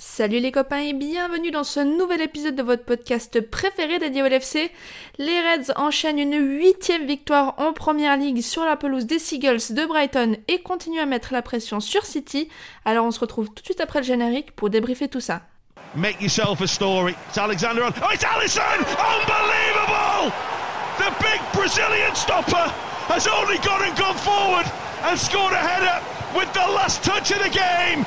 Salut les copains et bienvenue dans ce nouvel épisode de votre podcast préféré dédié au LFC. Les Reds enchaînent une huitième victoire en première ligue sur la pelouse des Seagulls de Brighton et continuent à mettre la pression sur City. Alors on se retrouve tout de suite après le générique pour débriefer tout ça. Make yourself a story. It's Alexander on. Oh, it's Allison! Unbelievable! The big Brazilian stopper has only gone and gone forward and scored a header with the last touch of the game.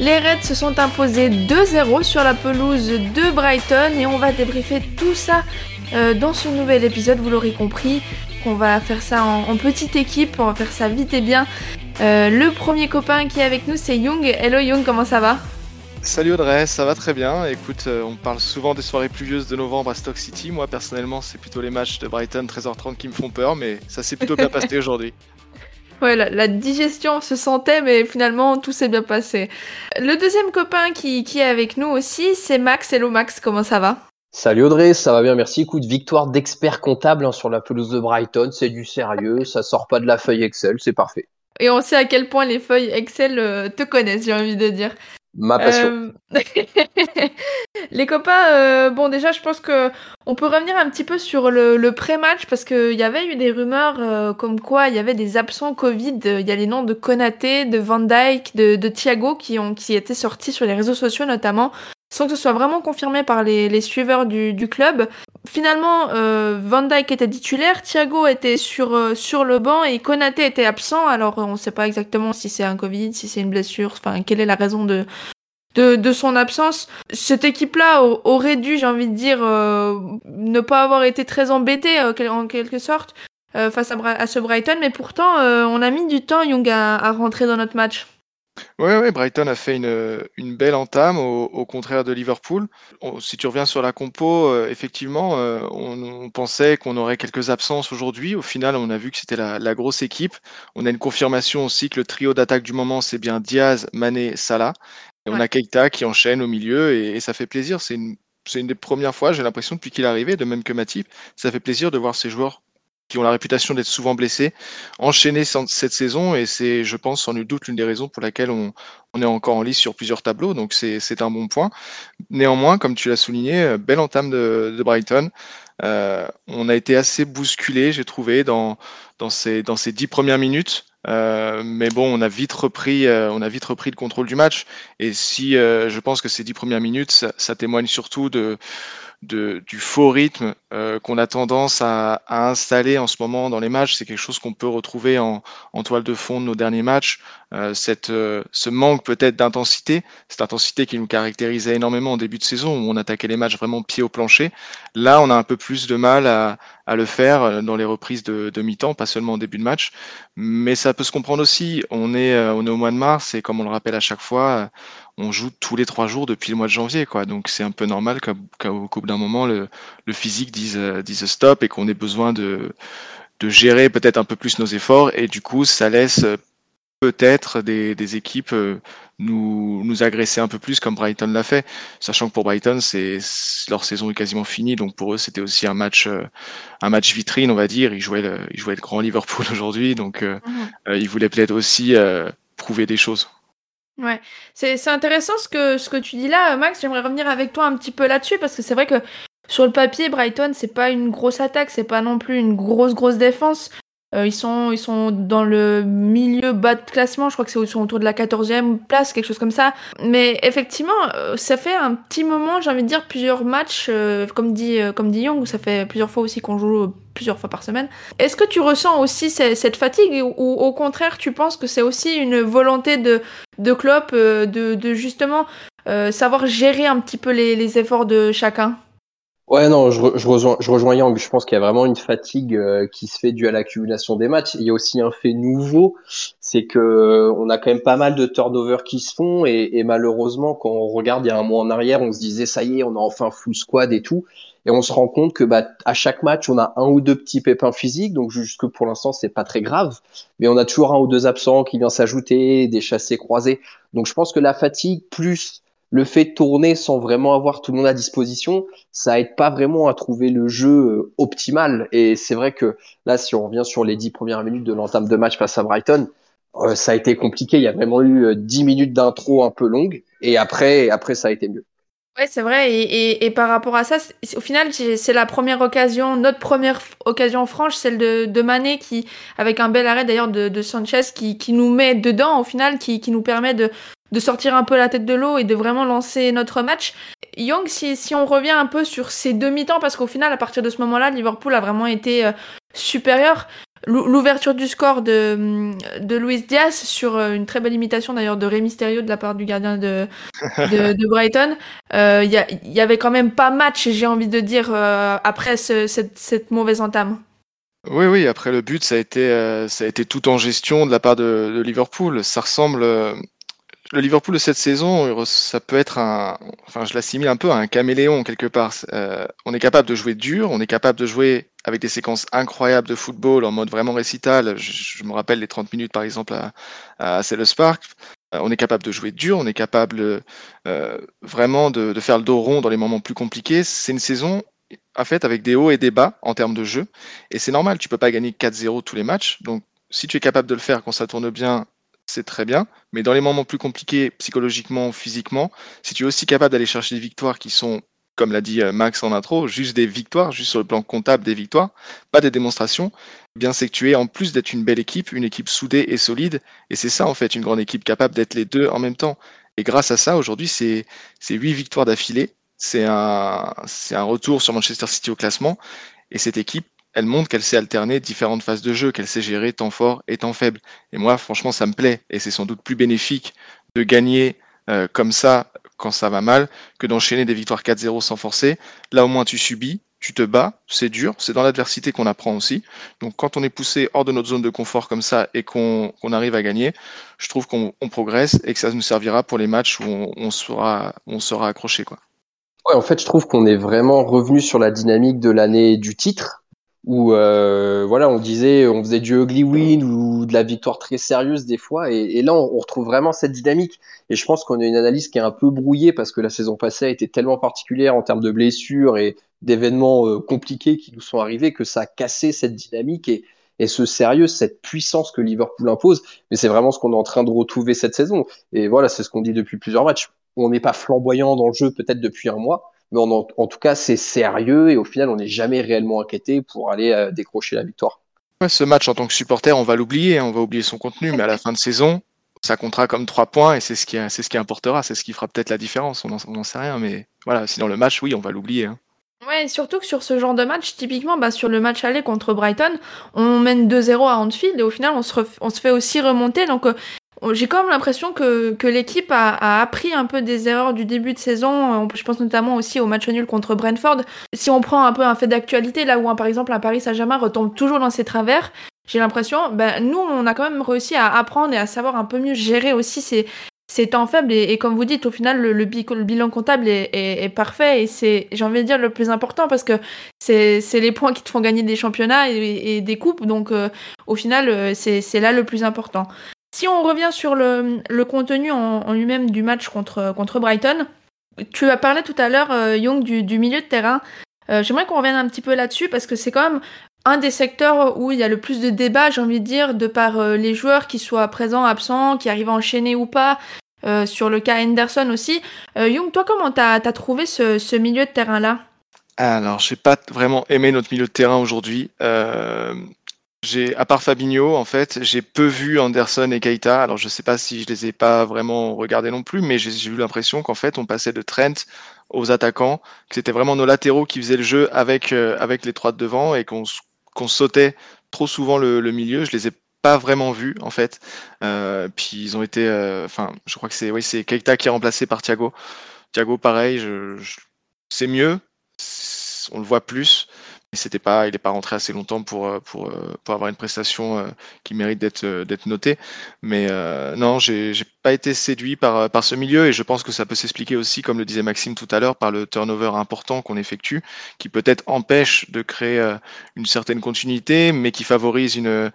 Les Reds se sont imposés 2-0 sur la pelouse de Brighton et on va débriefer tout ça euh, dans ce nouvel épisode, vous l'aurez compris. On va faire ça en, en, petite équipe, on va faire ça vite et bien. Euh, le premier copain qui est avec nous, c'est Young. Hello Young, comment ça va? Salut Audrey, ça va très bien. Écoute, euh, on parle souvent des soirées pluvieuses de novembre à Stock City. Moi, personnellement, c'est plutôt les matchs de Brighton 13h30 qui me font peur, mais ça s'est plutôt bien passé aujourd'hui. Ouais, la, la, digestion se sentait, mais finalement, tout s'est bien passé. Le deuxième copain qui, qui est avec nous aussi, c'est Max. Hello Max, comment ça va? Salut Audrey, ça va bien, merci. Écoute, victoire d'expert comptable hein, sur la pelouse de Brighton, c'est du sérieux, ça sort pas de la feuille Excel, c'est parfait. Et on sait à quel point les feuilles Excel euh, te connaissent, j'ai envie de dire. Ma passion. Euh... les copains, euh, bon déjà je pense que on peut revenir un petit peu sur le, pré-match parce qu'il y avait eu des rumeurs euh, comme quoi il y avait des absents Covid. Il y a les noms de Konaté, de Van Dyke, de, de Thiago qui ont qui étaient sortis sur les réseaux sociaux notamment sans que ce soit vraiment confirmé par les, les suiveurs du, du club. Finalement, euh, Van Dijk était titulaire, Thiago était sur, euh, sur le banc et Konaté était absent. Alors on ne sait pas exactement si c'est un Covid, si c'est une blessure, enfin quelle est la raison de, de, de son absence. Cette équipe-là aurait dû, j'ai envie de dire, euh, ne pas avoir été très embêtée euh, en quelque sorte face à, à, ce Brighton, mais pourtant on a mis du temps, Young, à, à rentrer dans notre match. Oui, ouais, Brighton a fait une, une belle entame au, au, contraire de Liverpool. On, si tu reviens sur la compo, euh, effectivement, euh, on, on, pensait qu'on aurait quelques absences aujourd'hui. Au final, on a vu que c'était la, la, grosse équipe. On a une confirmation aussi que le trio d'attaque du moment, c'est bien Diaz, Mané, Salah. Et ouais. on a Keita qui enchaîne au milieu et, et ça fait plaisir. C'est une, une des premières fois, j'ai l'impression, depuis qu'il est arrivé, de même que Matip, ça fait plaisir de voir ces joueurs qui ont la réputation d'être souvent blessés, enchaîner cette saison et c'est, je pense, sans nul doute l'une des raisons pour laquelle on, est encore en lice sur plusieurs tableaux, donc c'est un bon point. Néanmoins, comme tu l'as souligné, euh, belle entame de, Brighton. Euh, on a été assez bousculé, j'ai trouvé, dans, ces, dix premières minutes. Euh, mais bon, on a vite repris, on a vite repris le contrôle du match. Et si, je pense que ces dix premières minutes, ça témoigne surtout de de, du faux rythme euh, qu'on a tendance à, à, installer en ce moment dans les matchs. C'est quelque chose qu'on peut retrouver en, en, toile de fond de nos derniers matchs. Euh, cette, euh, ce manque peut-être d'intensité, cette intensité qui nous caractérisait énormément en début de saison où on attaquait les matchs vraiment pied au plancher. Là, on a un peu plus de mal à, à le faire dans les reprises de, de mi-temps, pas seulement en début de match. Mais ça peut se comprendre aussi. On est, on est au mois de mars et comme on le rappelle à chaque fois, on joue tous les trois jours depuis le mois de janvier, quoi. Donc c'est un peu normal qu'au qu bout d'un moment le, le, physique dise, dise stop et qu'on ait besoin de, de gérer peut-être un peu plus nos efforts et du coup ça laisse peut-être des, des, équipes nous, nous agresser un peu plus comme Brighton l'a fait, sachant que pour Brighton c'est leur saison est quasiment finie, donc pour eux c'était aussi un match un match vitrine on va dire. Ils jouaient le, ils jouaient le grand Liverpool aujourd'hui, donc mmh. euh, ils voulaient peut-être aussi euh, prouver des choses. Ouais, c'est intéressant ce que, ce que tu dis là, Max. J'aimerais revenir avec toi un petit peu là-dessus parce que c'est vrai que sur le papier, Brighton, c'est pas une grosse attaque, c'est pas non plus une grosse, grosse défense. Euh, ils, sont, ils sont dans le milieu bas de classement, je crois que c'est autour de la 14e place, quelque chose comme ça. Mais effectivement, euh, ça fait un petit moment, j'ai envie de dire, plusieurs matchs, euh, comme, dit, euh, comme dit Young, où ça fait plusieurs fois aussi qu'on joue plusieurs fois par semaine. Est-ce que tu ressens aussi cette fatigue ou, ou au contraire tu penses que c'est aussi une volonté de, de Klopp de, de justement savoir gérer un petit peu les, les efforts de chacun? Ouais, non, je, je, rejoins, je rejoins Yang. Je pense qu'il y a vraiment une fatigue euh, qui se fait due à l'accumulation des matchs. Il y a aussi un fait nouveau, c'est que on a quand même pas mal de turnovers qui se font et, et, malheureusement, quand on regarde il y a un mois en arrière, on se disait ça y est, on a enfin full squad et tout, et on se rend compte que bah, à chaque match, on a un ou deux petits pépins physiques, donc jusque pour l'instant, c'est pas très grave, mais on a toujours un ou deux absents qui vient s'ajouter, des chassés croisés. Donc je pense que la fatigue plus le fait de tourner sans vraiment avoir tout le monde à disposition, ça aide pas vraiment à trouver le jeu euh, optimal. Et c'est vrai que là, si on revient sur les dix premières minutes de l'entame de match face à Brighton, euh, ça a été compliqué. Il y a vraiment eu euh, dix minutes d'intro un peu longues, et après, après, ça a été mieux. Ouais, c'est vrai. Et, et, par rapport à ça, au final, c'est la première occasion, notre première occasion franche, celle de, de qui, avec un bel arrêt d'ailleurs de, de, Sanchez, qui, qui nous met dedans au final, qui, qui nous permet de, de sortir un peu la tête de l'eau et de vraiment lancer notre match. Young, si, si on revient un peu sur ces demi-temps, parce qu'au final, à partir de ce moment-là, Liverpool a vraiment été euh, supérieur. L'ouverture du score de, de Luis Diaz sur euh, une très belle imitation d'ailleurs de Rey Mysterio de la part du gardien de, de, de Brighton. Il euh, y, y, avait quand même pas match, j'ai envie de dire, euh, après ce, cette, cette, mauvaise entame. Oui, oui, après le but, ça a été, euh, ça a été tout en gestion de la part de, de Liverpool. Ça ressemble le Liverpool de cette saison, ça peut être un, enfin, je l'assimile un peu à un caméléon quelque part. Euh, on est capable de jouer dur, on est capable de jouer avec des séquences incroyables de football en mode vraiment récital. Je, me rappelle les 30 minutes par exemple à, à Sellers Park. Euh, on est capable de jouer dur, on est capable euh, vraiment de, de, faire le dos rond dans les moments plus compliqués. C'est une saison en fait avec des hauts et des bas en termes de jeu, et c'est normal. Tu peux pas gagner 4-0 tous les matchs, donc si tu es capable de le faire quand ça tourne bien c'est très bien. Mais dans les moments plus compliqués, psychologiquement, physiquement, si tu es aussi capable d'aller chercher des victoires qui sont, comme l'a dit euh, Max en intro, juste des victoires, juste sur le plan comptable des victoires, pas des démonstrations, eh bien c'est que tu es, en plus d'être une belle équipe, une équipe soudée et solide. Et c'est ça, en fait, une grande équipe capable d'être les deux en même temps. Et grâce à ça, aujourd'hui, c'est huit victoires d'affilée. C'est un, un retour sur Manchester City au classement. Et cette équipe elle montre qu'elle sait alterner différentes phases de jeu, qu'elle sait gérer temps fort et temps faible. Et moi, franchement, ça me plaît. Et c'est sans doute plus bénéfique de gagner euh, comme ça quand ça va mal que d'enchaîner des victoires 4-0 sans forcer. Là, au moins, tu subis, tu te bats, c'est dur, c'est dans l'adversité qu'on apprend aussi. Donc, quand on est poussé hors de notre zone de confort comme ça et qu'on arrive à gagner, je trouve qu'on progresse et que ça nous servira pour les matchs où on, on sera, on sera accroché. Quoi. Ouais, en fait, je trouve qu'on est vraiment revenu sur la dynamique de l'année du titre où euh, voilà, on disait, on faisait du ugly win ou de la victoire très sérieuse des fois, et, là on, on, retrouve vraiment cette dynamique. Et je pense qu'on a une analyse qui est un peu brouillée parce que la saison passée a été tellement particulière en termes de blessures et d'événements euh, compliqués qui nous sont arrivés que ça a cassé cette dynamique et, et ce sérieux, cette puissance que Liverpool impose. Mais c'est vraiment ce qu'on est en train de retrouver cette saison. Et voilà, c'est ce qu'on dit depuis plusieurs matchs. On n'est pas flamboyant dans le jeu peut-être depuis un mois, mais en, en, tout cas, c'est sérieux et au final, on n'est jamais réellement inquiété pour aller euh, décrocher la victoire. Ouais, ce match, en tant que supporter, on va l'oublier, hein, on va oublier son contenu, mais à la fin de saison, ça comptera comme trois points et c'est ce qui, c'est ce qui importera, c'est ce qui fera peut-être la différence. On n'en sait rien, mais voilà, sinon le match, oui, on va l'oublier. Hein. Ouais, surtout que sur ce genre de match, typiquement, bah, sur le match aller contre Brighton, on mène 2-0 à Anfield et au final, on se, on se fait aussi remonter. Donc, euh, j'ai quand même l'impression que, que l'équipe a, a, appris un peu des erreurs du début de saison. Je pense notamment aussi au match nul contre Brentford. Si on prend un peu un fait d'actualité, là où par exemple un Paris Saint-Germain retombe toujours dans ses travers, j'ai l'impression, ben, nous, on a quand même réussi à apprendre et à savoir un peu mieux gérer aussi ces, ces temps faibles. Et, comme vous dites, au final, le, le, le bilan comptable est, est, est parfait et c'est, j'ai envie de dire, le plus important parce que c'est, c'est les points qui te font gagner des championnats et, des coupes. Donc, euh, au final, euh, c'est là le plus important. Si on revient sur le, contenu en, lui-même du match contre, Brighton, tu as parlé tout à l'heure, euh, Young, du, milieu de terrain. Euh, J'aimerais qu'on revienne un petit peu là-dessus parce que c'est quand même un des secteurs où il y a le plus de débats, j'ai envie de dire, de par euh, les joueurs qui soient présents, absents, qui arrivent à enchaîner ou pas. Euh, sur le cas Henderson aussi. Young, toi, comment t'as as trouvé ce, ce, milieu de terrain-là? Alors, j'ai pas vraiment aimé notre milieu de terrain aujourd'hui. J'ai, à part Fabinho, en fait, j'ai peu vu Anderson et Keita. Alors, je sais pas si je les ai pas vraiment regardés non plus, mais j'ai eu l'impression qu'en fait, on passait de Trent aux attaquants, que c'était vraiment nos latéraux qui faisaient le jeu avec euh, avec les trois de devant et qu'on qu'on sautait trop souvent le, le, milieu. Je les ai pas vraiment vus en fait. Euh, puis ils ont été, euh, enfin, je crois que c'est oui, c'est Keita qui est remplacé par Thiago. Thiago, pareil, je, je, c'est mieux on le voit plus, c'était pas, il n'est pas rentré assez longtemps pour, euh, pour, euh, pour avoir une prestation euh, qui mérite d'être d'être notée. Mais non, j'ai pas été séduit par, par ce milieu et je pense que ça peut s'expliquer aussi, comme le disait Maxime tout à l'heure, par le turnover important qu'on effectue, qui peut-être empêche de créer une certaine continuité, mais qui favorise une,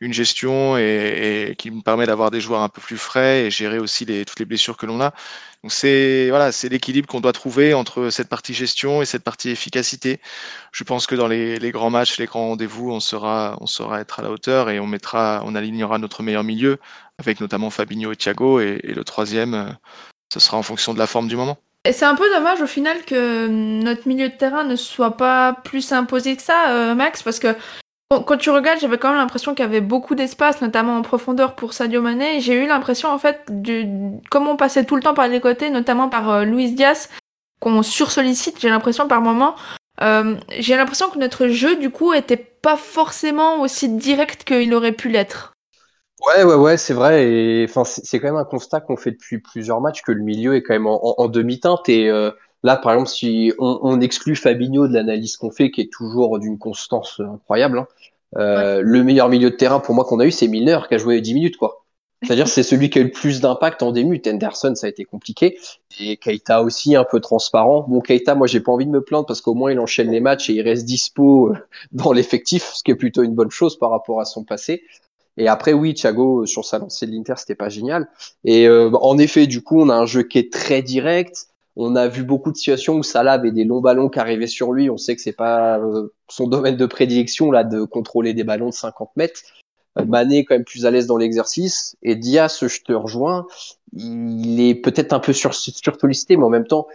une gestion et, et qui me permet d'avoir des joueurs un peu plus frais et gérer aussi les, toutes les blessures que l'on a. Donc c'est voilà, c'est l'équilibre qu'on doit trouver entre cette partie gestion et cette partie efficacité. Je pense que dans les, les grands matchs, les grands rendez-vous, on sera, on saura être à la hauteur et on mettra, on alignera notre meilleur milieu avec notamment Fabinho et Thiago et, le troisième, euh, ce sera en fonction de la forme du moment. Et c'est un peu dommage au final que notre milieu de terrain ne soit pas plus imposé que ça, euh, Max, parce que quand tu regardes, j'avais quand même l'impression qu'il y avait beaucoup d'espace, notamment en profondeur pour Sadio Mané. J'ai eu l'impression, en fait, du, comme on passait tout le temps par les côtés, notamment par euh, Luis Diaz, qu'on sursollicite, j'ai l'impression par moment. Euh, j'ai l'impression que notre jeu, du coup, était pas forcément aussi direct qu'il aurait pu l'être. Ouais, ouais, ouais, c'est vrai. Et enfin, c'est quand même un constat qu'on fait depuis plusieurs matchs que le milieu est quand même en, en, demi-teinte. Et euh, là, par exemple, si on, on exclut Fabinho de l'analyse qu'on fait, qui est toujours d'une constance incroyable, hein, euh, le meilleur milieu de terrain pour moi qu'on a eu, c'est Milner qui a joué 10 minutes, quoi. C'est-à-dire c'est celui qui a eu le plus d'impact en début. Henderson, ça a été compliqué. Et Keita aussi un peu transparent. Bon, Keita, moi, j'ai pas envie de me plaindre parce qu'au moins il enchaîne les matchs et il reste dispo euh, dans l'effectif, ce qui est plutôt une bonne chose par rapport à son passé. Et après, oui, Thiago, sur sa lancée de l'Inter, c'était pas génial. Et euh, en effet, du coup, on a un jeu qui est très direct. On a vu beaucoup de situations où Salah avait des longs ballons qui arrivaient sur lui. On sait que c'est pas euh, son domaine de prédilection là de contrôler des ballons de 50 mètres. Euh, Mané quand même plus à l'aise dans l'exercice. Et Diaz, je te rejoins, il est peut-être un peu sur, sollicité, mais en même temps,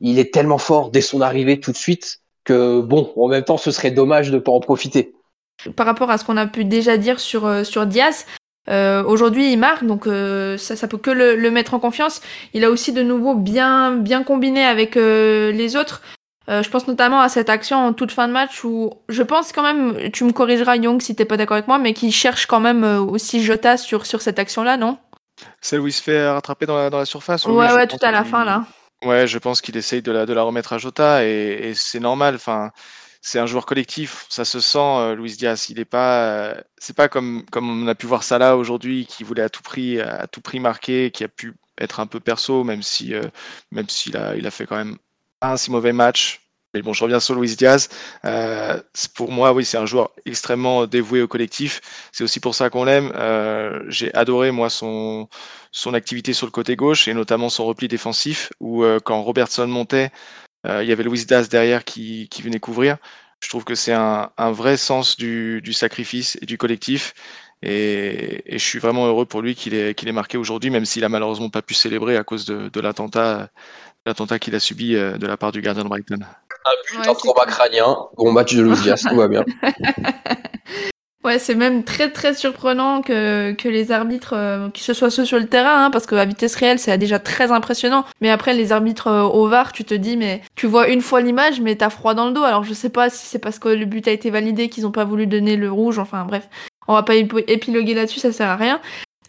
il est tellement fort dès son arrivée tout de suite que bon, en même temps, ce serait dommage de pas en profiter. Par rapport à ce qu'on a pu déjà dire sur, euh, sur Diaz, euh, Aujourd'hui, il marque, donc euh, ça, ça peut que le, le, mettre en confiance. Il a aussi de nouveau bien, bien combiné avec euh, les autres. Je pense notamment à cette action en toute fin de match où je pense quand même, tu me corrigeras Young si t'es pas d'accord avec moi, mais qui cherche quand même aussi Jota sur, sur cette action-là, non? Celle où il se fait rattraper dans la, dans la surface Ouais, ouais, tout à la fin là. Ouais, je pense qu'il essaye de la, de la remettre à Jota et, et c'est normal. Enfin, c'est un joueur collectif, ça se sent. Euh, Luis Diaz, il est pas, euh, c'est pas comme comme on a pu voir là aujourd'hui, qui voulait à tout prix à tout prix marquer, qui a pu être un peu perso, même si euh, s'il a il a fait quand même un si mauvais match. Mais bon, je reviens sur Luis Diaz. Euh, pour moi, oui, c'est un joueur extrêmement dévoué au collectif. C'est aussi pour ça qu'on l'aime. J'ai adoré moi son son activité sur le côté gauche et notamment son repli défensif, où quand Robertson montait, il y avait Luis Diaz derrière qui, qui venait couvrir. Je trouve que c'est un, un, vrai sens du, du, sacrifice et du collectif. Et, et je suis vraiment heureux pour lui qu'il ait, marqué aujourd'hui, même s'il a malheureusement pas pu célébrer à cause de, de l'attentat qu'il a subi euh, de la part du gardien de Brighton. Un but, ouais, un trauma crânien, bon match de Luis Diaz, tout va bien. Ouais, c'est même très très surprenant que, que les arbitres, euh, que ce soit ceux sur le terrain, hein, parce qu'à vitesse réelle, c'est déjà très impressionnant. Mais après, les arbitres euh, au VAR, tu te dis, mais tu vois une fois l'image, mais t'as froid dans le dos. Alors je sais pas si c'est parce que le but a été validé qu'ils ont pas voulu donner le rouge. Enfin bref, on va pas épiloguer là-dessus, ça sert à rien.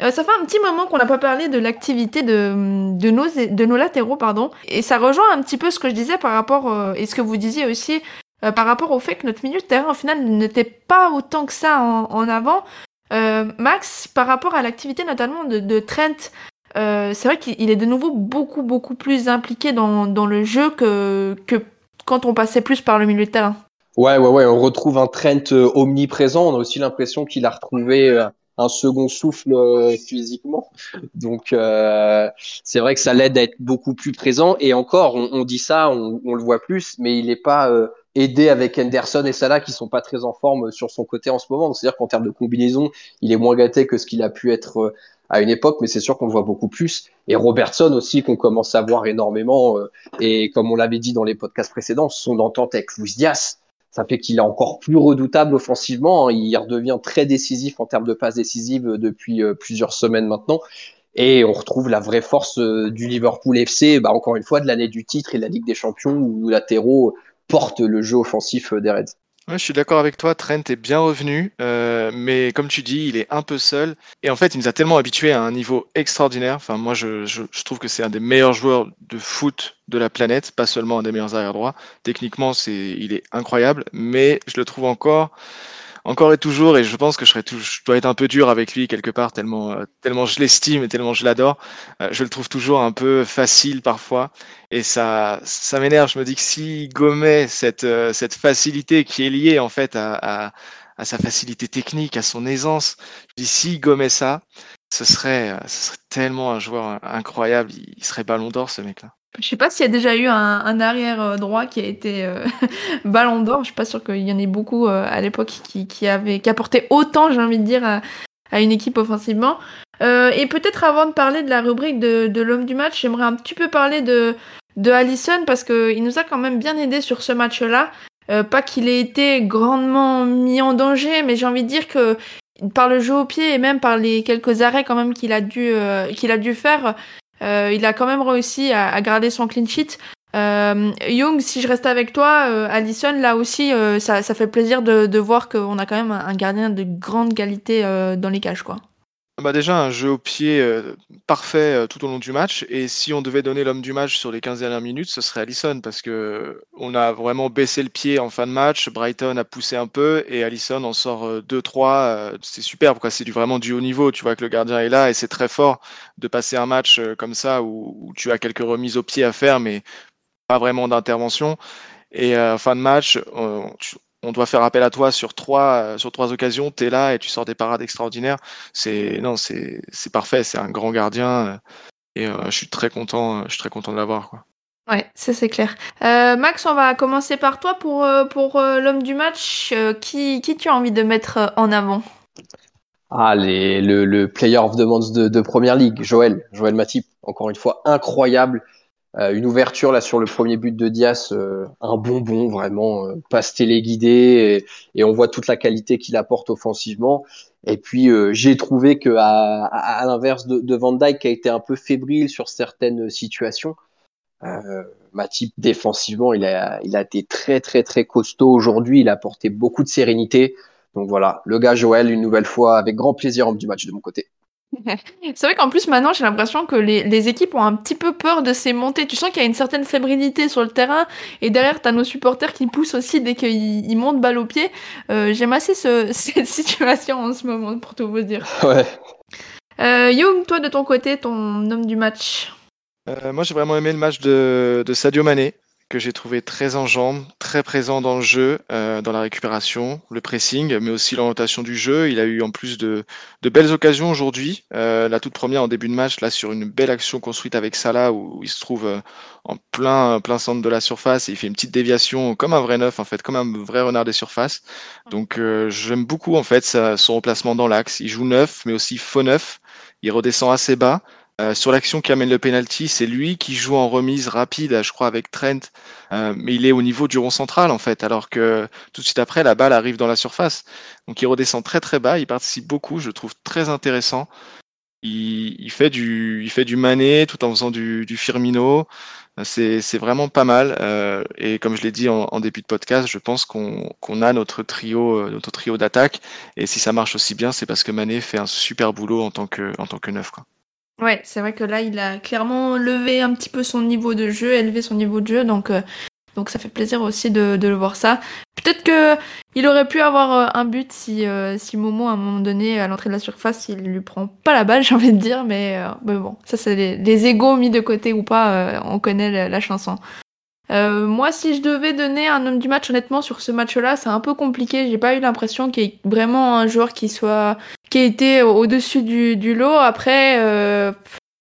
Euh, ça fait un petit moment qu'on n'a pas parlé de l'activité de, de, nos, de nos latéraux, pardon. Et ça rejoint un petit peu ce que je disais par rapport, euh, et ce que vous disiez aussi, euh, par rapport au fait que notre milieu de terrain, au final, n'était pas autant que ça en, en avant. Euh, Max, par rapport à l'activité notamment de, de Trent, euh, c'est vrai qu'il est de nouveau beaucoup, beaucoup plus impliqué dans, dans le jeu que, que quand on passait plus par le milieu de terrain. Ouais, ouais, ouais, on retrouve un Trent omniprésent. On a aussi l'impression qu'il a retrouvé un second souffle euh, physiquement. Donc euh, c'est vrai que ça l'aide à être beaucoup plus présent. Et encore, on, on dit ça, on, on, le voit plus, mais il n'est pas euh, aidé avec Henderson et Salah qui sont pas très en forme sur son côté en ce moment. C'est-à-dire qu'en termes de combinaison, il est moins gâté que ce qu'il a pu être euh, à une époque, mais c'est sûr qu'on le voit beaucoup plus. Et Robertson aussi, qu'on commence à voir énormément. Euh, et comme on l'avait dit dans les podcasts précédents, son entente avec Luis Diaz, ça fait qu'il est encore plus redoutable offensivement. Hein. Il redevient très décisif en termes de passes décisives depuis euh, plusieurs semaines maintenant. Et on retrouve la vraie force du Liverpool FC, bah encore une fois, de l'année du titre et de la Ligue des Champions, où latéraux portent le jeu offensif euh, des Reds. Je suis d'accord avec toi, Trent est bien revenu, euh, mais comme tu dis, il est un peu seul. Et en fait, il nous a tellement habitués à un niveau extraordinaire. Enfin, moi, je, trouve que c'est un des meilleurs joueurs de foot de la planète, pas seulement un des meilleurs arrière droits. Techniquement, il est incroyable, mais je le trouve encore encore et toujours, et je pense que je, tout, je dois être un peu dur avec lui quelque part, tellement, euh, tellement je l'estime et tellement je l'adore. Euh, je le trouve toujours un peu facile parfois, et ça, ça m'énerve. Je me dis que s'il gommait cette, euh, cette facilité qui est liée en fait à, à, à, sa facilité technique, à son aisance, je dis s'il gommait ça, ce serait, ce serait tellement un joueur incroyable. Il serait ballon d'or ce mec-là. Je sais pas s'il y a déjà eu un, arrière euh, droit qui a été euh, ballon d'or. Je suis pas sûr qu'il y en ait beaucoup euh, à l'époque qui, qui avait qui apportait autant, j'ai envie de dire, à, une équipe offensivement. Euh, et peut-être avant de parler de la rubrique de, de l'homme du match, j'aimerais un petit peu parler de de Allison parce que il nous a quand même bien aidé sur ce match-là. Pas qu'il ait été grandement mis en danger, mais j'ai envie de dire que par le jeu au pied et même par les quelques arrêts quand même qu'il a dû qu'il a dû faire, il a quand même réussi à, à garder son clean sheet. Euh, Young, si je reste avec toi, euh, Allison, là aussi, euh, ça, ça, fait plaisir de, de voir qu'on a quand même un gardien de grande qualité euh, dans les cages, quoi. Bah déjà, un jeu au pied euh, parfait euh, tout au long du match. Et si on devait donner l'homme du match sur les 15 dernières minutes, ce serait Allison parce que on a vraiment baissé le pied en fin de match. Brighton a poussé un peu et Allison en sort 2-3. c'est superbe, quoi. C'est du, vraiment du haut niveau. Tu vois que le gardien est là et c'est très fort de passer un match comme ça où, tu as quelques remises au pied à faire, mais pas vraiment d'intervention. Et euh, fin de match, on, on, doit faire appel à toi sur trois, sur trois occasions. Tu es là et tu sors des parades extraordinaires. C'est non, c'est c'est parfait. C'est un grand gardien et euh, je suis très content. Je suis très content de l'avoir. Quoi. Ouais, ça c'est clair. Euh, Max, on va commencer par toi pour euh, pour euh, l'homme du match. qui qui tu as envie de mettre en avant? Ah, les, le, le player of the month de, de première ligue, Joël, Joël Matip, encore une fois incroyable. Euh, une ouverture là sur le premier but de Dias, euh, un bonbon vraiment, euh, passe téléguidé et, on voit toute la qualité qu'il apporte offensivement. Et puis euh, j'ai trouvé que à, l'inverse de, Van Dijk qui a été un peu fébrile sur certaines situations, euh, Matip défensivement il a, il a été très très très costaud aujourd'hui, il a apporté beaucoup de sérénité. Donc voilà, le gars Joël une nouvelle fois avec grand plaisir homme du match de mon côté. C'est vrai qu'en plus maintenant j'ai l'impression que les, les, équipes ont un petit peu peur de ces montées. Tu sens qu'il y a une certaine fébrilité sur le terrain et derrière t'as nos supporters qui poussent aussi dès qu'ils montent balle au pied. Euh, J'aime assez ce, cette situation en ce moment pour tout vous dire. Ouais. Euh, Young, toi de ton côté, ton homme du match? Euh, moi j'ai vraiment aimé le match de, de Sadio Mané que j'ai trouvé très en jambes, très présent dans le jeu, euh, dans la récupération, le pressing, mais aussi l'orientation du jeu. Il a eu en plus de, de belles occasions aujourd'hui. Euh, la toute première en début de match, là sur une belle action construite avec Salah, où il se trouve euh, en plein plein centre de la surface et il fait une petite déviation comme un vrai neuf en fait, comme un vrai renard des surfaces. Donc euh, j'aime beaucoup en fait son remplacement dans l'axe. Il joue neuf, mais aussi faux neuf. Il redescend assez bas. Euh, sur l'action qui amène le penalty, c'est lui qui joue en remise rapide, je crois, avec Trent, euh, mais il est au niveau du rond central en fait, alors que tout de suite après, la balle arrive dans la surface. Donc il redescend très très bas, il participe beaucoup, je le trouve très intéressant. Il, il fait du, il fait du Mané tout en faisant du, du Firmino. C'est, c'est vraiment pas mal. Euh, et comme je l'ai dit en, en, début de podcast, je pense qu'on, qu'on a notre trio, euh, notre trio d'attaque. Et si ça marche aussi bien, c'est parce que Mané fait un super boulot en tant que, en tant que neuf. Quoi. Ouais, c'est vrai que là, il a clairement levé un petit peu son niveau de jeu, élevé son niveau de jeu, donc euh, donc ça fait plaisir aussi de, de le voir ça. Peut-être que il aurait pu avoir euh, un but si euh, si Momo à un moment donné à l'entrée de la surface, il lui prend pas la balle, j'ai envie de dire, mais, euh, mais bon, ça c'est les, les égaux mis de côté ou pas, euh, on connaît la chanson. Euh, moi, si je devais donner un homme du match, honnêtement, sur ce match-là, c'est un peu compliqué. J'ai pas eu l'impression qu'il y ait vraiment un joueur qui soit, qui ait été au-dessus du, du, lot. Après, euh,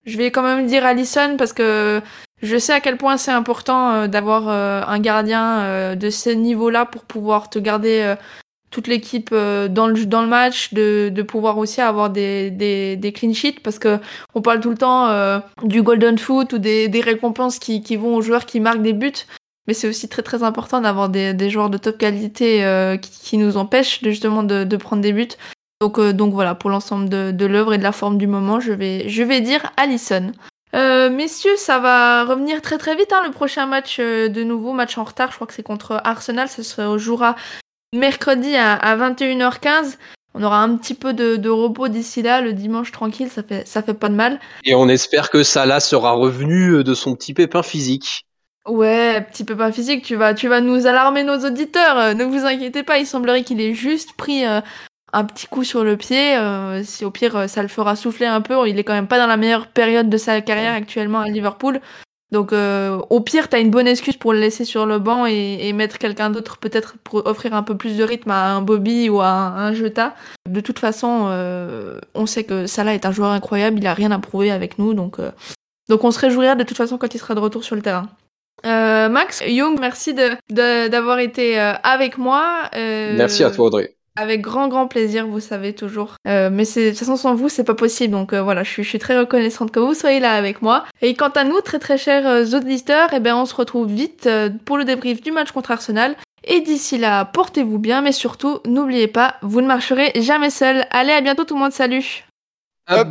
je vais quand même dire Allison parce que je sais à quel point c'est important euh, d'avoir un gardien de ce niveau-là pour pouvoir te garder toute l'équipe dans le dans le match, de, de pouvoir aussi avoir des, des, des clean sheets parce que on parle tout le temps euh, du golden foot ou des, des récompenses qui, qui vont aux joueurs qui marquent des buts, mais c'est aussi très très important d'avoir des, des joueurs de top qualité euh, qui, qui, nous empêchent justement de, de prendre des buts. Donc euh, donc voilà pour l'ensemble de, de l'œuvre et de la forme du moment, je vais je vais dire Allison. Euh, messieurs, ça va revenir très très vite. Hein, le prochain match euh, de nouveau, match en retard, je crois que c'est contre Arsenal, ça se jouera mercredi à, 21h15. On aura un petit peu de, repos d'ici là, le dimanche tranquille, ça fait, ça fait pas de mal. Et on espère que Salah sera revenu de son petit pépin physique. Ouais, petit pépin physique, tu vas, tu vas nous alarmer nos auditeurs. ne vous inquiétez pas, il semblerait qu'il ait juste pris un petit coup sur le pied. Euh, si au pire euh, ça le fera souffler un peu, il est quand même pas dans la meilleure période de sa carrière actuellement à Liverpool. Donc euh, au pire, t'as une bonne excuse pour le laisser sur le banc et, mettre quelqu'un d'autre peut-être pour offrir un peu plus de rythme à un Bobby ou à un, Jota. De toute façon, on sait que Salah est un joueur incroyable, il a rien à prouver avec nous, donc donc on se réjouira de toute façon quand il sera de retour sur le terrain. Max, Young, merci d'avoir été avec moi. Merci à toi Audrey. Avec grand grand plaisir, vous savez toujours. Euh, mais de toute façon sans vous, c'est pas possible. Donc euh, voilà, je suis, très reconnaissante que vous soyez là avec moi. Et quant à nous, très très chers euh, auditeurs, eh ben on se retrouve vite pour le débrief du match contre Arsenal. Et d'ici là, portez-vous bien, mais surtout, n'oubliez pas, vous ne marcherez jamais seul. Allez, à bientôt tout le monde, salut. Up